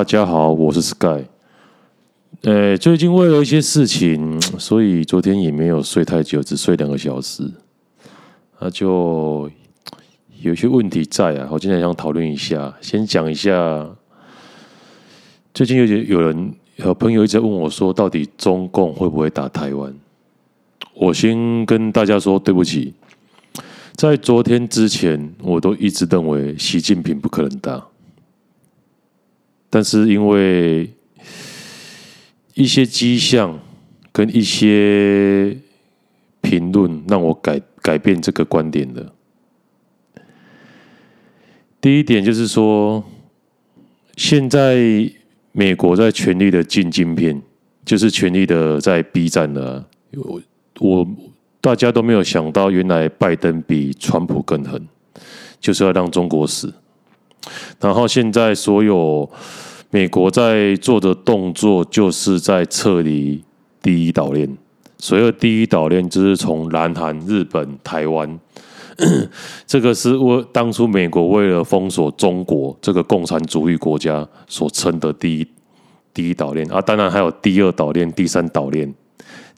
大家好，我是 Sky。呃，最近为了一些事情，所以昨天也没有睡太久，只睡两个小时。那就有些问题在啊，我今天想讨论一下。先讲一下，最近有有人有朋友一直在问我说，到底中共会不会打台湾？我先跟大家说，对不起，在昨天之前，我都一直认为习近平不可能打。但是因为一些迹象跟一些评论，让我改改变这个观点的。第一点就是说，现在美国在全力的进晶片，就是全力的在逼战了。我我大家都没有想到，原来拜登比川普更狠，就是要让中国死。然后现在所有美国在做的动作，就是在撤离第一岛链。所谓第一岛链，就是从南韩、日本、台湾，这个是我当初美国为了封锁中国这个共产主义国家所称的第一第一岛链啊。当然还有第二岛链、第三岛链。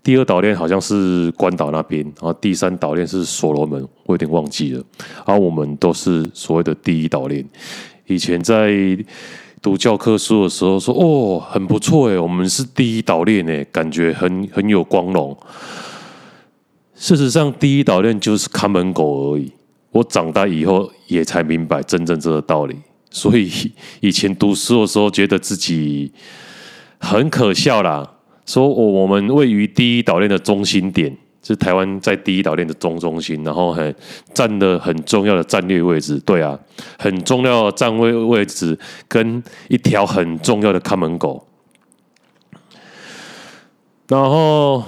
第二岛链好像是关岛那边，然后第三岛链是所罗门，我有点忘记了。而我们都是所谓的第一岛链。以前在读教科书的时候说：“哦，很不错诶，我们是第一岛链诶，感觉很很有光荣。”事实上，第一岛链就是看门狗而已。我长大以后也才明白真正这个道理。所以以前读书的时候，觉得自己很可笑啦。说我我们位于第一岛链的中心点。是台湾在第一岛链的中中心，然后很占了很重要的战略位置。对啊，很重要的站位位置跟一条很重要的看门狗。然后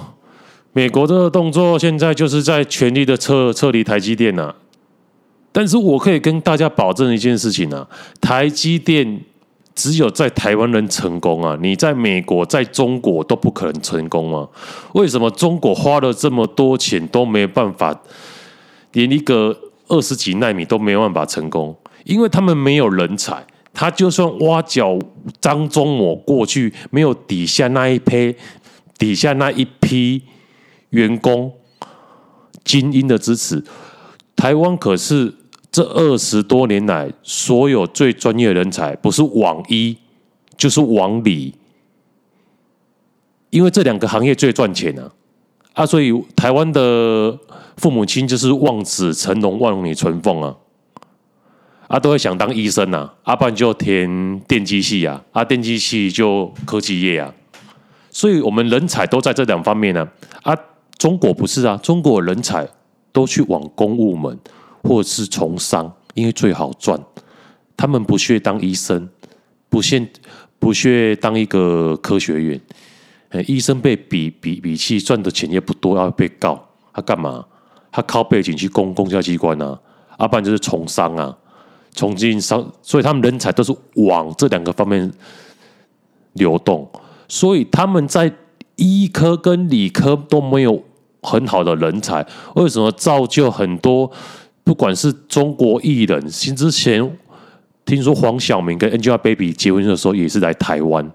美国这个动作现在就是在全力的撤撤离台积电呐、啊。但是我可以跟大家保证一件事情啊，台积电。只有在台湾能成功啊！你在美国、在中国都不可能成功啊。为什么中国花了这么多钱都没有办法，连一个二十几纳米都没有办法成功？因为他们没有人才。他就算挖角张忠谋过去，没有底下那一批、底下那一批员工精英的支持，台湾可是。这二十多年来，所有最专业的人才，不是往医就是往理，因为这两个行业最赚钱啊！啊，所以台湾的父母亲就是望子成龙、望女成凤啊！啊，都会想当医生啊，啊，不然就填电机系啊，啊，电机系就科技业啊，所以我们人才都在这两方面呢。啊，中国不是啊，中国人才都去往公务门。或者是从商，因为最好赚。他们不屑当医生，不屑不屑当一个科学员。医生被比比比气赚的钱也不多，要被告他干嘛？他靠背景去公公家机关啊，要不然就是从商啊，从经商。所以他们人才都是往这两个方面流动。所以他们在医科跟理科都没有很好的人才，为什么造就很多？不管是中国艺人，新之前听说黄晓明跟 Angelababy 结婚的时候也是来台湾，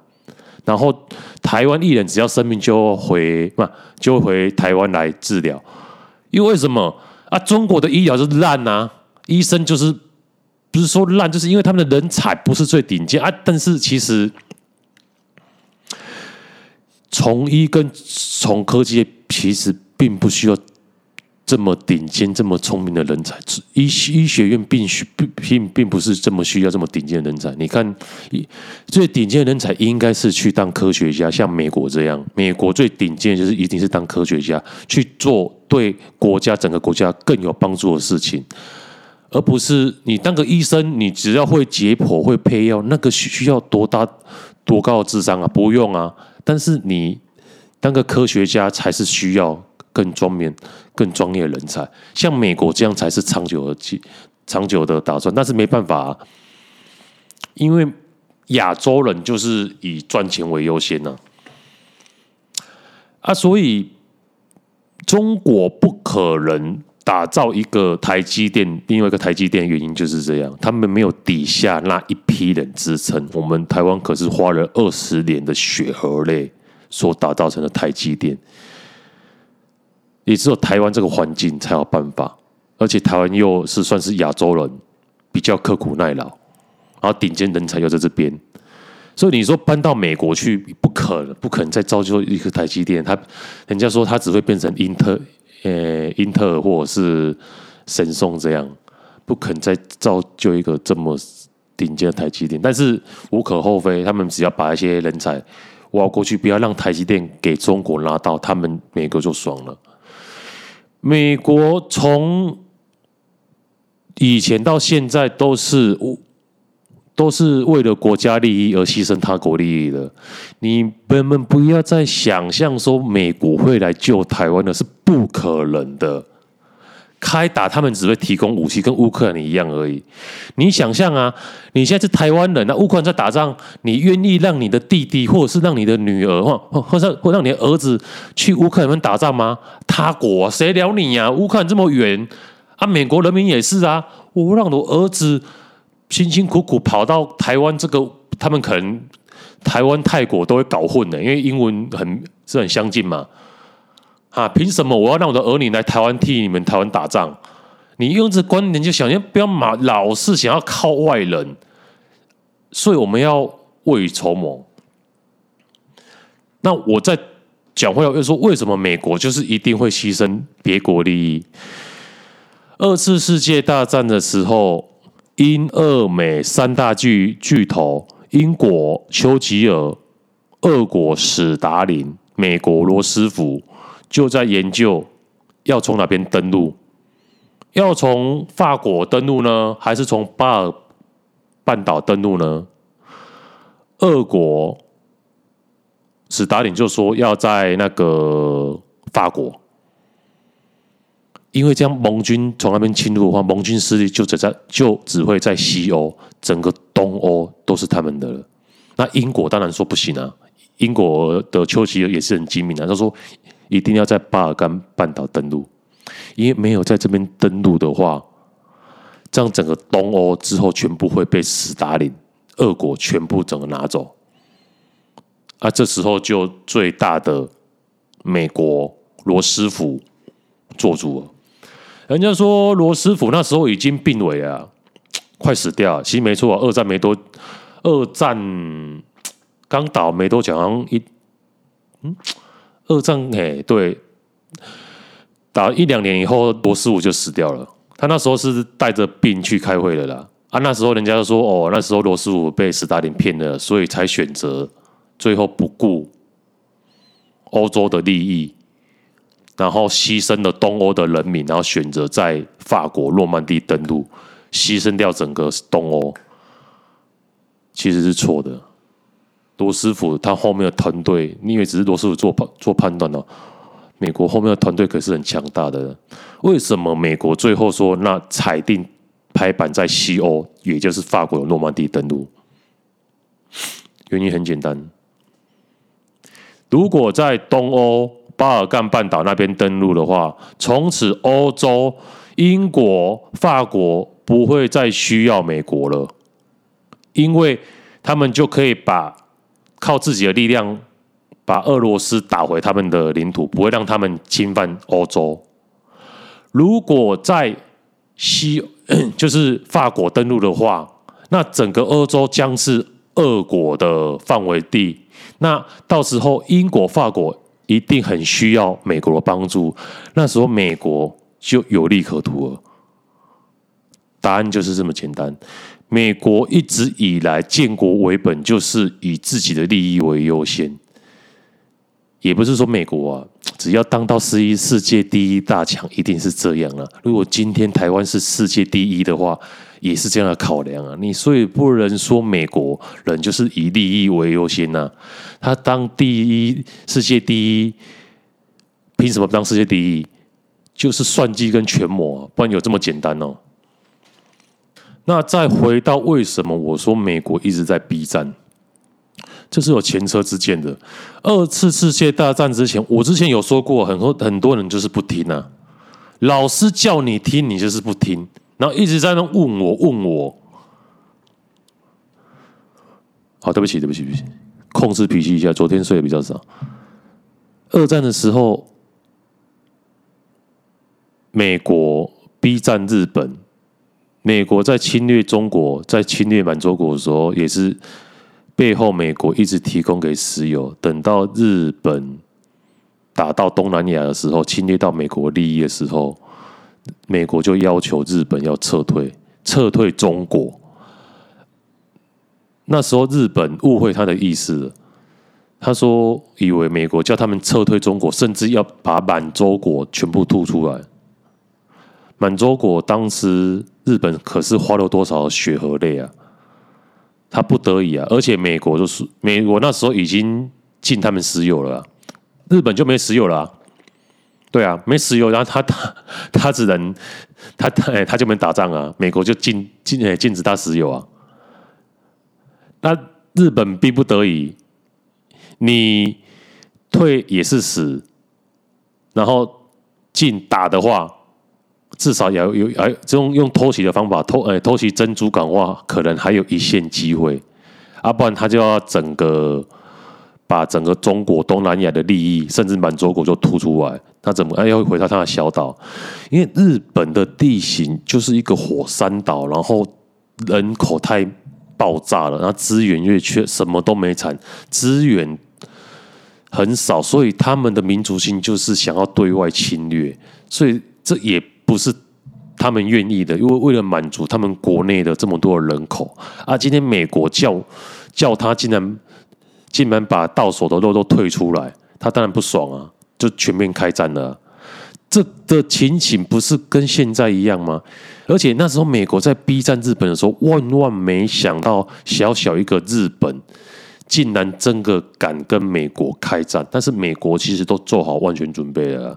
然后台湾艺人只要生病就回嘛，就回台湾来治疗。因为什么啊？中国的医疗是烂啊，医生就是不是说烂，就是因为他们的人才不是最顶尖啊。但是其实从医跟从科技其实并不需要。这么顶尖、这么聪明的人才，医医学院并需并并并不是这么需要这么顶尖的人才。你看，最顶尖的人才应该是去当科学家，像美国这样。美国最顶尖的就是一定是当科学家，去做对国家整个国家更有帮助的事情，而不是你当个医生，你只要会解剖、会配药，那个需需要多大多高的智商啊？不用啊。但是你当个科学家才是需要。更专业、更专业人才，像美国这样才是长久的、长久的打算。但是没办法，因为亚洲人就是以赚钱为优先呢。啊，所以中国不可能打造一个台积电，另外一个台积电原因就是这样，他们没有底下那一批人支撑。我们台湾可是花了二十年的血和泪所打造成的台积电，也只有台湾这个环境才有办法。而且台湾又是算是亚洲人，比较刻苦耐劳，然后顶尖人才又在这边，所以你说搬到美国去不可能，不可能再造就一个台积电。他人家说他只会变成英特。呃，英特尔或者是神送这样，不肯再造就一个这么顶尖的台积电。但是无可厚非，他们只要把一些人才挖过去，不要让台积电给中国拿到，他们美国就爽了。美国从以前到现在都是都是为了国家利益而牺牲他国利益的，你们们不要再想象说美国会来救台湾的，是不可能的。开打他们只会提供武器，跟乌克兰一样而已。你想象啊，你现在是台湾人，那乌克兰在打仗，你愿意让你的弟弟，或者是让你的女儿，或或者或让你的儿子去乌克兰打仗吗？他国谁鸟你呀？乌克兰这么远啊，美国人民也是啊，我让我儿子。辛辛苦苦跑到台湾，这个他们可能台湾、泰国都会搞混的，因为英文很是很相近嘛。啊，凭什么我要让我的儿女来台湾替你们台湾打仗？你用这观念就想，要不要马老是想要靠外人，所以我们要未雨绸缪。那我在讲话又说，为什么美国就是一定会牺牲别国利益？二次世界大战的时候。英、俄、美三大巨巨头，英国丘吉尔、俄国史达林、美国罗斯福，就在研究要从哪边登陆，要从法国登陆呢，还是从巴尔半岛登陆呢？俄国史达林就说要在那个法国。因为这样，盟军从那边侵入的话，盟军势力就只在就只会在西欧，整个东欧都是他们的了。那英国当然说不行啊，英国的丘吉尔也是很精明的，他说一定要在巴尔干半岛登陆，因为没有在这边登陆的话，这样整个东欧之后全部会被斯大林、俄国全部整个拿走。啊，这时候就最大的美国罗斯福做主了。人家说罗斯福那时候已经病危了，快死掉了。其实没错啊，二战没多，二战刚倒没多久，好像一嗯，二战哎对，打一两年以后，罗斯福就死掉了。他那时候是带着病去开会的啦。啊，那时候人家就说哦，那时候罗斯福被斯大林骗了，所以才选择最后不顾欧洲的利益。然后牺牲了东欧的人民，然后选择在法国诺曼底登陆，牺牲掉整个东欧，其实是错的。罗斯福他后面的团队，你以为只是罗斯福做判做判断呢？美国后面的团队可是很强大的。为什么美国最后说那裁定拍板在西欧，也就是法国的诺曼底登陆？原因很简单，如果在东欧。巴尔干半岛那边登陆的话，从此欧洲、英国、法国不会再需要美国了，因为他们就可以把靠自己的力量把俄罗斯打回他们的领土，不会让他们侵犯欧洲。如果在西 就是法国登陆的话，那整个欧洲将是俄国的范围地，那到时候英国、法国。一定很需要美国的帮助，那时候美国就有利可图了。答案就是这么简单。美国一直以来建国为本，就是以自己的利益为优先。也不是说美国啊，只要当到十一世界第一大强，一定是这样了。如果今天台湾是世界第一的话，也是这样的考量啊，你所以不能说美国人就是以利益为优先呐、啊。他当第一，世界第一，凭什么当世界第一？就是算计跟权谋，不然有这么简单哦。那再回到为什么我说美国一直在逼战，这是有前车之鉴的。二次世界大战之前，我之前有说过，很多很多人就是不听啊。老师叫你听，你就是不听，然后一直在那问我问我。好，对不起，对不起，对不起，控制脾气一下。昨天睡得比较少。二战的时候，美国逼战日本，美国在侵略中国，在侵略满洲国的时候，也是背后美国一直提供给石油。等到日本打到东南亚的时候，侵略到美国利益的时候，美国就要求日本要撤退，撤退中国。那时候日本误会他的意思了。他说：“以为美国叫他们撤退中国，甚至要把满洲国全部吐出来。满洲国当时日本可是花了多少血和泪啊？他不得已啊！而且美国就是美国那时候已经禁他们石油了，日本就没石油了。对啊，没石油，然后他他他只能他他哎他就没打仗啊。美国就禁禁哎禁止他石油啊。那日本逼不得已。”你退也是死，然后进打的话，至少要有哎，这种用偷袭的方法偷哎偷袭珍珠港的话，可能还有一线机会，啊，不然他就要整个把整个中国东南亚的利益，甚至满洲国就突出来，他怎么哎要回到他的小岛？因为日本的地形就是一个火山岛，然后人口太爆炸了，然后资源越缺，什么都没产，资源。很少，所以他们的民族性就是想要对外侵略，所以这也不是他们愿意的，因为为了满足他们国内的这么多人口啊，今天美国叫叫他竟然竟然把到手的肉都退出来，他当然不爽啊，就全面开战了。这的情形不是跟现在一样吗？而且那时候美国在逼战日本的时候，万万没想到小小一个日本。竟然真的敢跟美国开战，但是美国其实都做好万全准备了。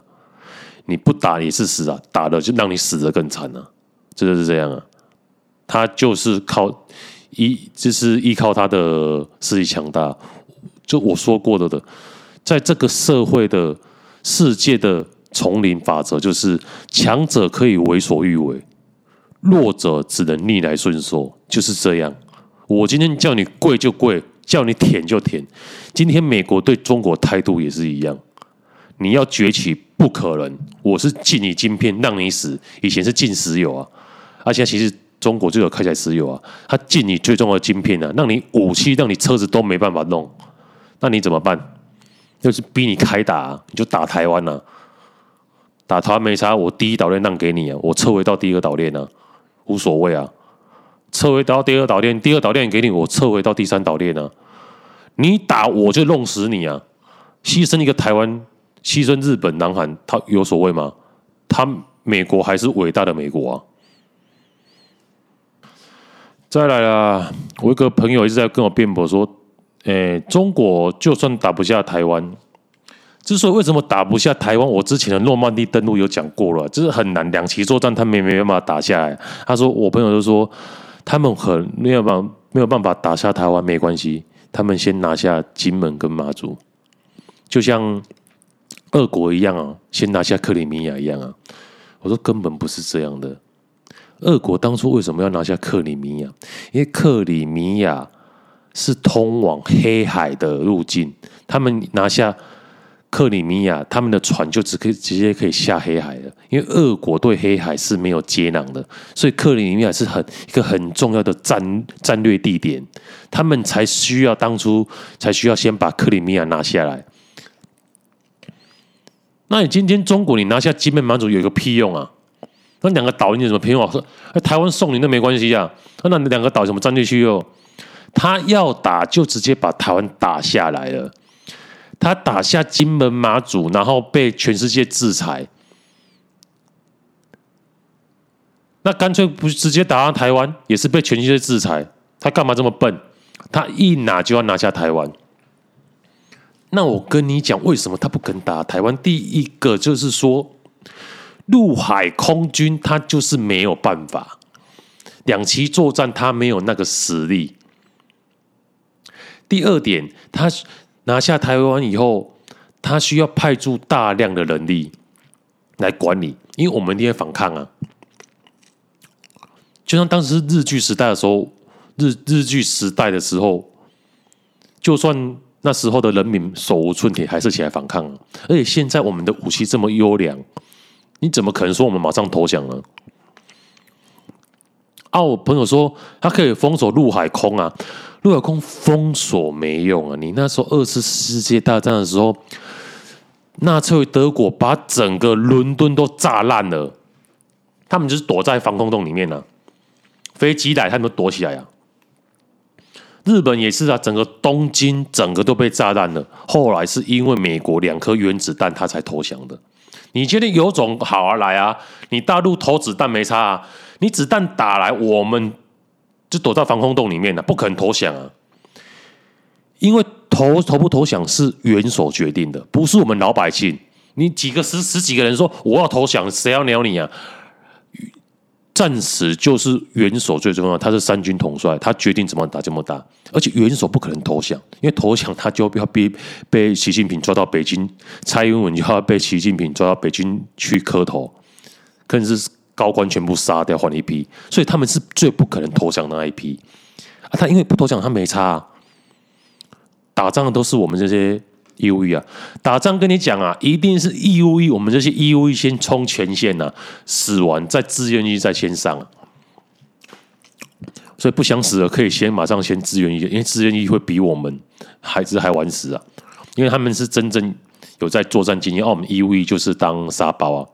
你不打也是死啊，打了就让你死得更惨啊！真的是这样啊，他就是靠依，就是依靠他的势力强大。就我说过的的，在这个社会的世界的丛林法则，就是强者可以为所欲为，弱者只能逆来顺受，就是这样。我今天叫你跪就跪。叫你舔就舔，今天美国对中国态度也是一样。你要崛起不可能，我是禁你晶片，让你死。以前是禁石油啊，而且其实中国就有开采石油啊，他禁你最重要的晶片啊，让你武器、让你车子都没办法弄，那你怎么办？就是逼你开打，你就打台湾啊，打台湾没差，我第一岛链让给你啊，我撤回到第一个岛链啊，无所谓啊。撤回到第二岛链，第二岛链给你，我撤回到第三岛链啊！你打我就弄死你啊！牺牲一个台湾，牺牲日本、南韩，他有所谓吗？他美国还是伟大的美国啊！再来啦，我一个朋友一直在跟我辩驳说，诶、中国就算打不下台湾，之所以为什么打不下台湾，我之前的诺曼底登陆有讲过了，就是很难，两栖作战他们没办法打下来。他说，我朋友就说。他们很没有办法，没有办法打下台湾，没关系，他们先拿下金门跟马祖，就像俄国一样啊，先拿下克里米亚一样啊。我说根本不是这样的，俄国当初为什么要拿下克里米亚？因为克里米亚是通往黑海的路径，他们拿下。克里米亚，他们的船就只可以直接可以下黑海了，因为俄国对黑海是没有接壤的，所以克里米亚是很一个很重要的战战略地点，他们才需要当初才需要先把克里米亚拿下来。那你今天中国你拿下金门、马祖有一个屁用啊？那两个岛你有什么屁用啊？说台湾送你那没关系啊？那那两个岛怎么战略区哟？他要打就直接把台湾打下来了。他打下金门马祖，然后被全世界制裁，那干脆不直接打上台湾，也是被全世界制裁。他干嘛这么笨？他一拿就要拿下台湾。那我跟你讲，为什么他不肯打台湾？第一个就是说，陆海空军他就是没有办法，两栖作战他没有那个实力。第二点，他。拿下台湾以后，他需要派驻大量的人力来管理，因为我们一定反抗啊。就像当时日据时代的时候，日日据时代的时候，就算那时候的人民手无寸铁，还是起来反抗。而且现在我们的武器这么优良，你怎么可能说我们马上投降呢？啊，我朋友说他可以封锁陆海空啊，陆海空封锁没用啊。你那时候二次世界大战的时候，纳粹德国把整个伦敦都炸烂了，他们就是躲在防空洞里面呢、啊。飞机来，他们躲起来啊！日本也是啊，整个东京整个都被炸烂了。后来是因为美国两颗原子弹，他才投降的。你觉得有种好啊，来啊！你大陆投子弹没差啊，你子弹打来，我们就躲在防空洞里面了，不可能投降啊！因为投投不投降是元首决定的，不是我们老百姓。你几个十十几个人说我要投降，谁要鸟你啊？暂时就是元首最重要，他是三军统帅，他决定怎么打怎么打，而且元首不可能投降，因为投降他就要被被习近平抓到北京，蔡英文就要被习近平抓到北京去磕头，更是高官全部杀掉换一批，所以他们是最不可能投降的那一批啊！他因为不投降，他没差，打仗的都是我们这些。义务役啊，打仗跟你讲啊，一定是义务役。我们这些义务役先冲前线呐、啊，死完再志愿役再先上、啊。所以不想死的，可以先马上先志愿役，因为志愿役会比我们孩子还晚死啊。因为他们是真正有在作战经验，而我们义务役就是当沙包啊。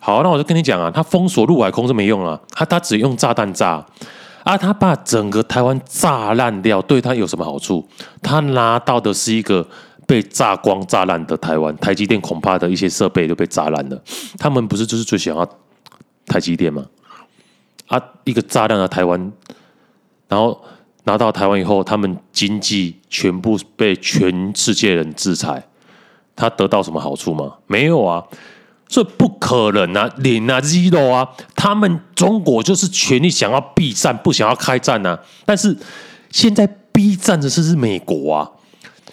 好，那我就跟你讲啊，他封锁陆海空是没用啊，他他只用炸弹炸。啊！他把整个台湾炸烂掉，对他有什么好处？他拿到的是一个被炸光、炸烂的台湾。台积电恐怕的一些设备都被炸烂了。他们不是就是最想要台积电吗？啊！一个炸烂的台湾，然后拿到台湾以后，他们经济全部被全世界人制裁，他得到什么好处吗？没有啊！这不可能啊，零啊，zero 啊！他们中国就是全力想要避战，不想要开战啊。但是现在逼战的是是美国啊，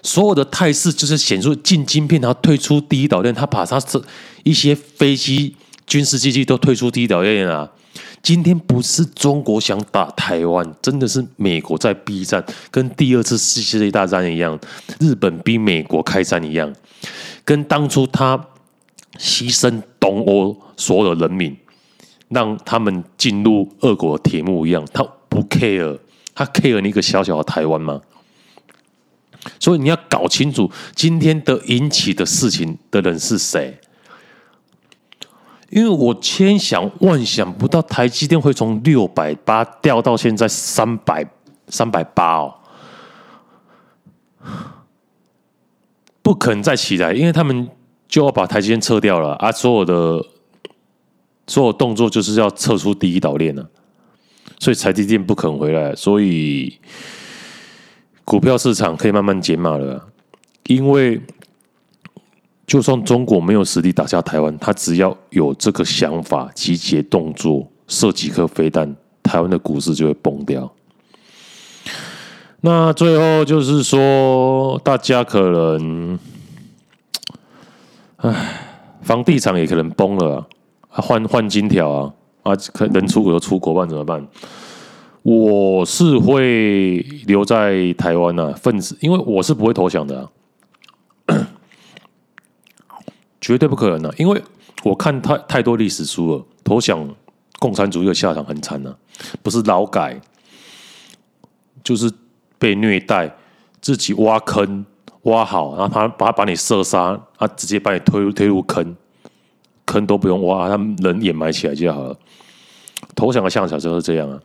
所有的态势就是显出进晶片，然后退出第一岛链，他把他这一些飞机、军事机器都退出第一岛链啊。今天不是中国想打台湾，真的是美国在逼战，跟第二次世界大战一样，日本逼美国开战一样，跟当初他。牺牲东欧所有的人民，让他们进入俄国的铁幕一样，他不 care，他 care 你一个小小的台湾吗？所以你要搞清楚今天的引起的事情的人是谁，因为我千想万想不到台积电会从六百八掉到现在三百三百八哦，不可能再起来，因为他们。就要把台积电撤掉了啊！所有的所有动作就是要撤出第一岛链了，所以台积电不肯回来，所以股票市场可以慢慢减码了。因为就算中国没有实力打下台湾，他只要有这个想法、集结动作、射几颗飞弹，台湾的股市就会崩掉。那最后就是说，大家可能。唉，房地产也可能崩了啊！换换金条啊！啊，可能出国就出国办怎么办？我是会留在台湾呐，份子，因为我是不会投降的啊，绝对不可能啊！因为我看太太多历史书了，投降共产主义的下场很惨呐，不是劳改，就是被虐待，自己挖坑。挖好，然后他把他把你射杀，他直接把你推入推入坑，坑都不用挖，他人掩埋起来就好了。投降的下场就是这样啊，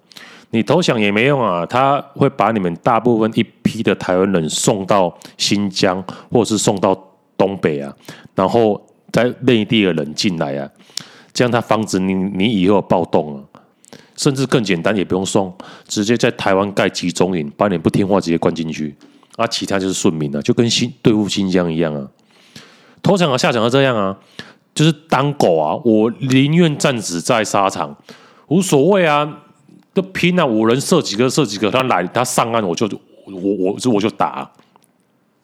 你投降也没用啊，他会把你们大部分一批的台湾人送到新疆，或者是送到东北啊，然后在内地的人进来啊，这样他防止你你以后暴动啊，甚至更简单也不用送，直接在台湾盖集中营，把你不听话直接关进去。啊，其他就是顺民了，就跟新对付新疆一样啊。投降和下场是这样啊，就是当狗啊，我宁愿战死在沙场，无所谓啊，都拼啊，五人射几个射几个，他来他上岸我就我我我就打。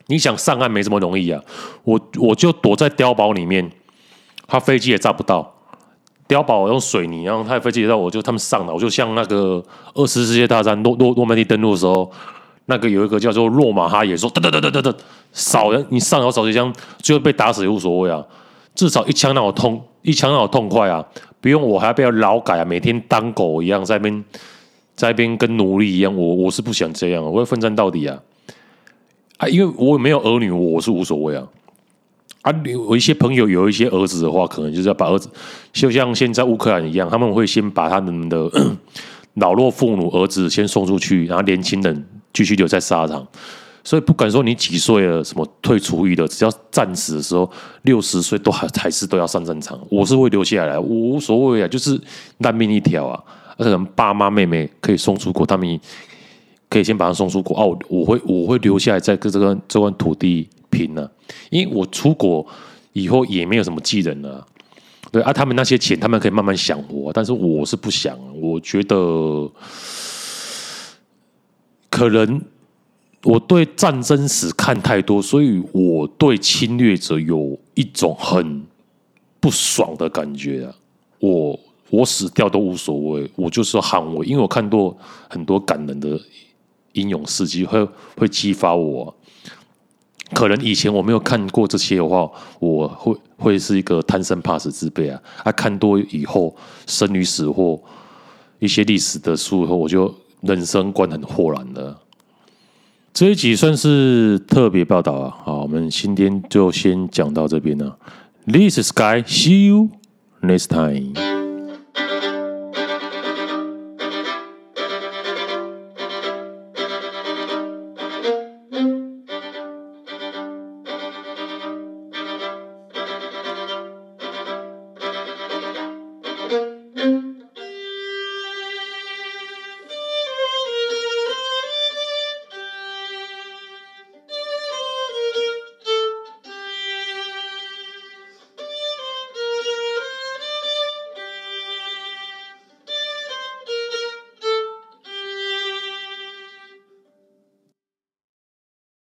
你想上岸没这么容易啊！我我就躲在碉堡里面，他飞机也炸不到。碉堡用水泥，然后他的飞机也到，我就他们上了，我就像那个二次世界大战诺诺诺曼底登陆的时候，那个有一个叫做洛马哈也说，哒哒哒哒哒哒，扫人，你上有扫几枪，最后被打死也无所谓啊，至少一枪让我痛，一枪让我痛快啊，不用我还要被劳改啊，每天当狗一样在那边，在那边跟奴隶一样，我我是不想这样，我会奋战到底啊，啊，因为我没有儿女，我是无所谓啊。啊，我一些朋友有一些儿子的话，可能就是要把儿子，就像现在乌克兰一样，他们会先把他们的 老弱妇孺儿子先送出去，然后年轻人继续留在沙场。所以不管说你几岁了，什么退出役的，只要战死的时候六十岁都还还是都要上战场。我是会留下来，我无所谓啊，就是烂命一条啊。而且爸妈妹妹可以送出国，他们可以先把他送出国哦、啊。我会我会留下来在这个这块土地。拼了，因为我出国以后也没有什么技能了，对啊，他们那些钱他们可以慢慢想活，但是我是不想，我觉得可能我对战争史看太多，所以我对侵略者有一种很不爽的感觉啊，我我死掉都无所谓，我就是捍卫，因为我看多很多感人的英勇事迹，会会激发我。可能以前我没有看过这些的话，我会会是一个贪生怕死之辈啊！啊，看多以后生与死或一些历史的书以后，我就人生观很豁然的。这一集算是特别报道啊！好，我们今天就先讲到这边了。This is Sky，see you next time。